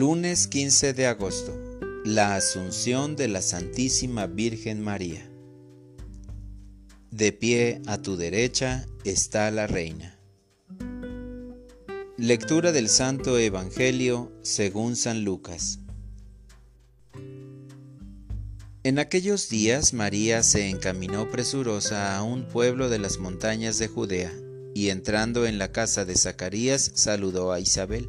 Lunes 15 de agosto. La Asunción de la Santísima Virgen María. De pie a tu derecha está la Reina. Lectura del Santo Evangelio según San Lucas. En aquellos días María se encaminó presurosa a un pueblo de las montañas de Judea, y entrando en la casa de Zacarías saludó a Isabel.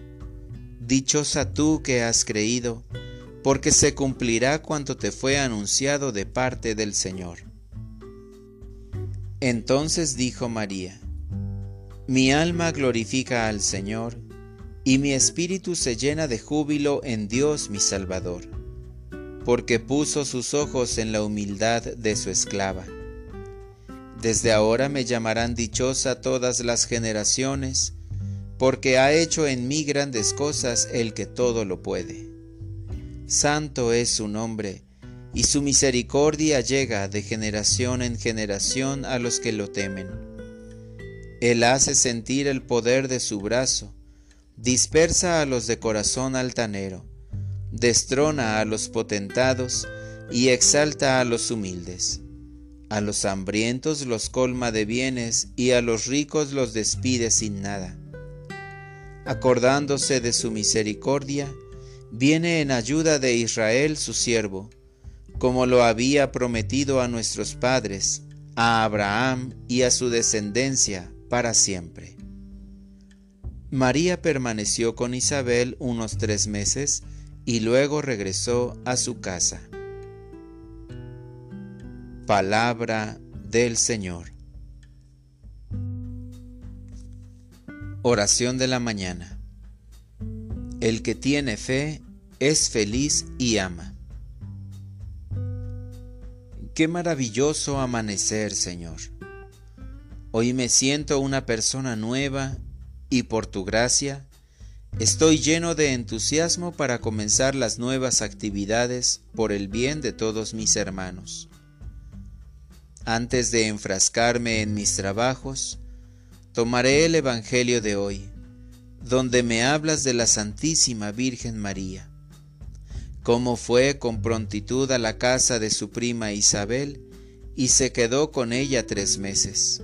Dichosa tú que has creído, porque se cumplirá cuanto te fue anunciado de parte del Señor. Entonces dijo María, Mi alma glorifica al Señor, y mi espíritu se llena de júbilo en Dios mi Salvador, porque puso sus ojos en la humildad de su esclava. Desde ahora me llamarán dichosa todas las generaciones, porque ha hecho en mí grandes cosas el que todo lo puede. Santo es su nombre, y su misericordia llega de generación en generación a los que lo temen. Él hace sentir el poder de su brazo, dispersa a los de corazón altanero, destrona a los potentados y exalta a los humildes. A los hambrientos los colma de bienes y a los ricos los despide sin nada acordándose de su misericordia, viene en ayuda de Israel su siervo, como lo había prometido a nuestros padres, a Abraham y a su descendencia para siempre. María permaneció con Isabel unos tres meses y luego regresó a su casa. Palabra del Señor. Oración de la mañana. El que tiene fe es feliz y ama. Qué maravilloso amanecer, Señor. Hoy me siento una persona nueva y por tu gracia estoy lleno de entusiasmo para comenzar las nuevas actividades por el bien de todos mis hermanos. Antes de enfrascarme en mis trabajos, Tomaré el Evangelio de hoy, donde me hablas de la Santísima Virgen María, cómo fue con prontitud a la casa de su prima Isabel y se quedó con ella tres meses.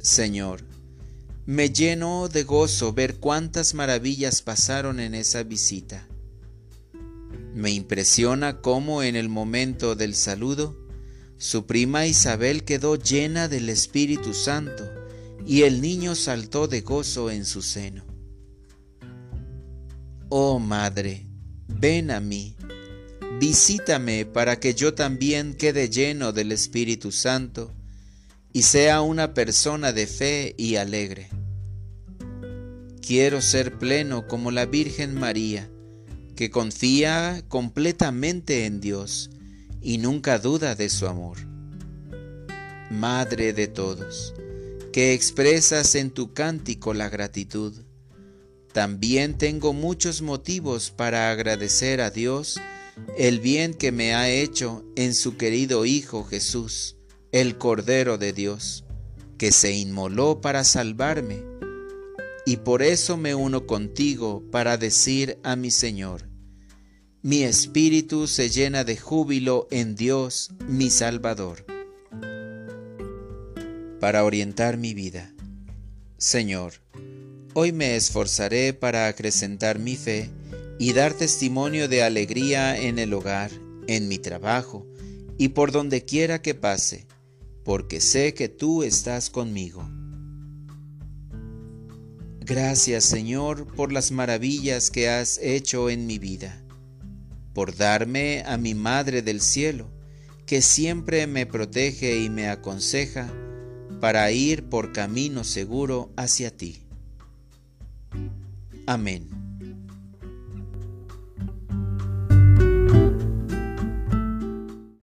Señor, me llenó de gozo ver cuántas maravillas pasaron en esa visita. Me impresiona cómo en el momento del saludo, su prima Isabel quedó llena del Espíritu Santo y el niño saltó de gozo en su seno. Oh Madre, ven a mí, visítame para que yo también quede lleno del Espíritu Santo y sea una persona de fe y alegre. Quiero ser pleno como la Virgen María, que confía completamente en Dios y nunca duda de su amor. Madre de todos, que expresas en tu cántico la gratitud. También tengo muchos motivos para agradecer a Dios el bien que me ha hecho en su querido Hijo Jesús, el Cordero de Dios, que se inmoló para salvarme. Y por eso me uno contigo para decir a mi Señor, mi espíritu se llena de júbilo en Dios, mi Salvador para orientar mi vida. Señor, hoy me esforzaré para acrecentar mi fe y dar testimonio de alegría en el hogar, en mi trabajo y por donde quiera que pase, porque sé que tú estás conmigo. Gracias Señor por las maravillas que has hecho en mi vida, por darme a mi Madre del Cielo, que siempre me protege y me aconseja para ir por camino seguro hacia ti. Amén.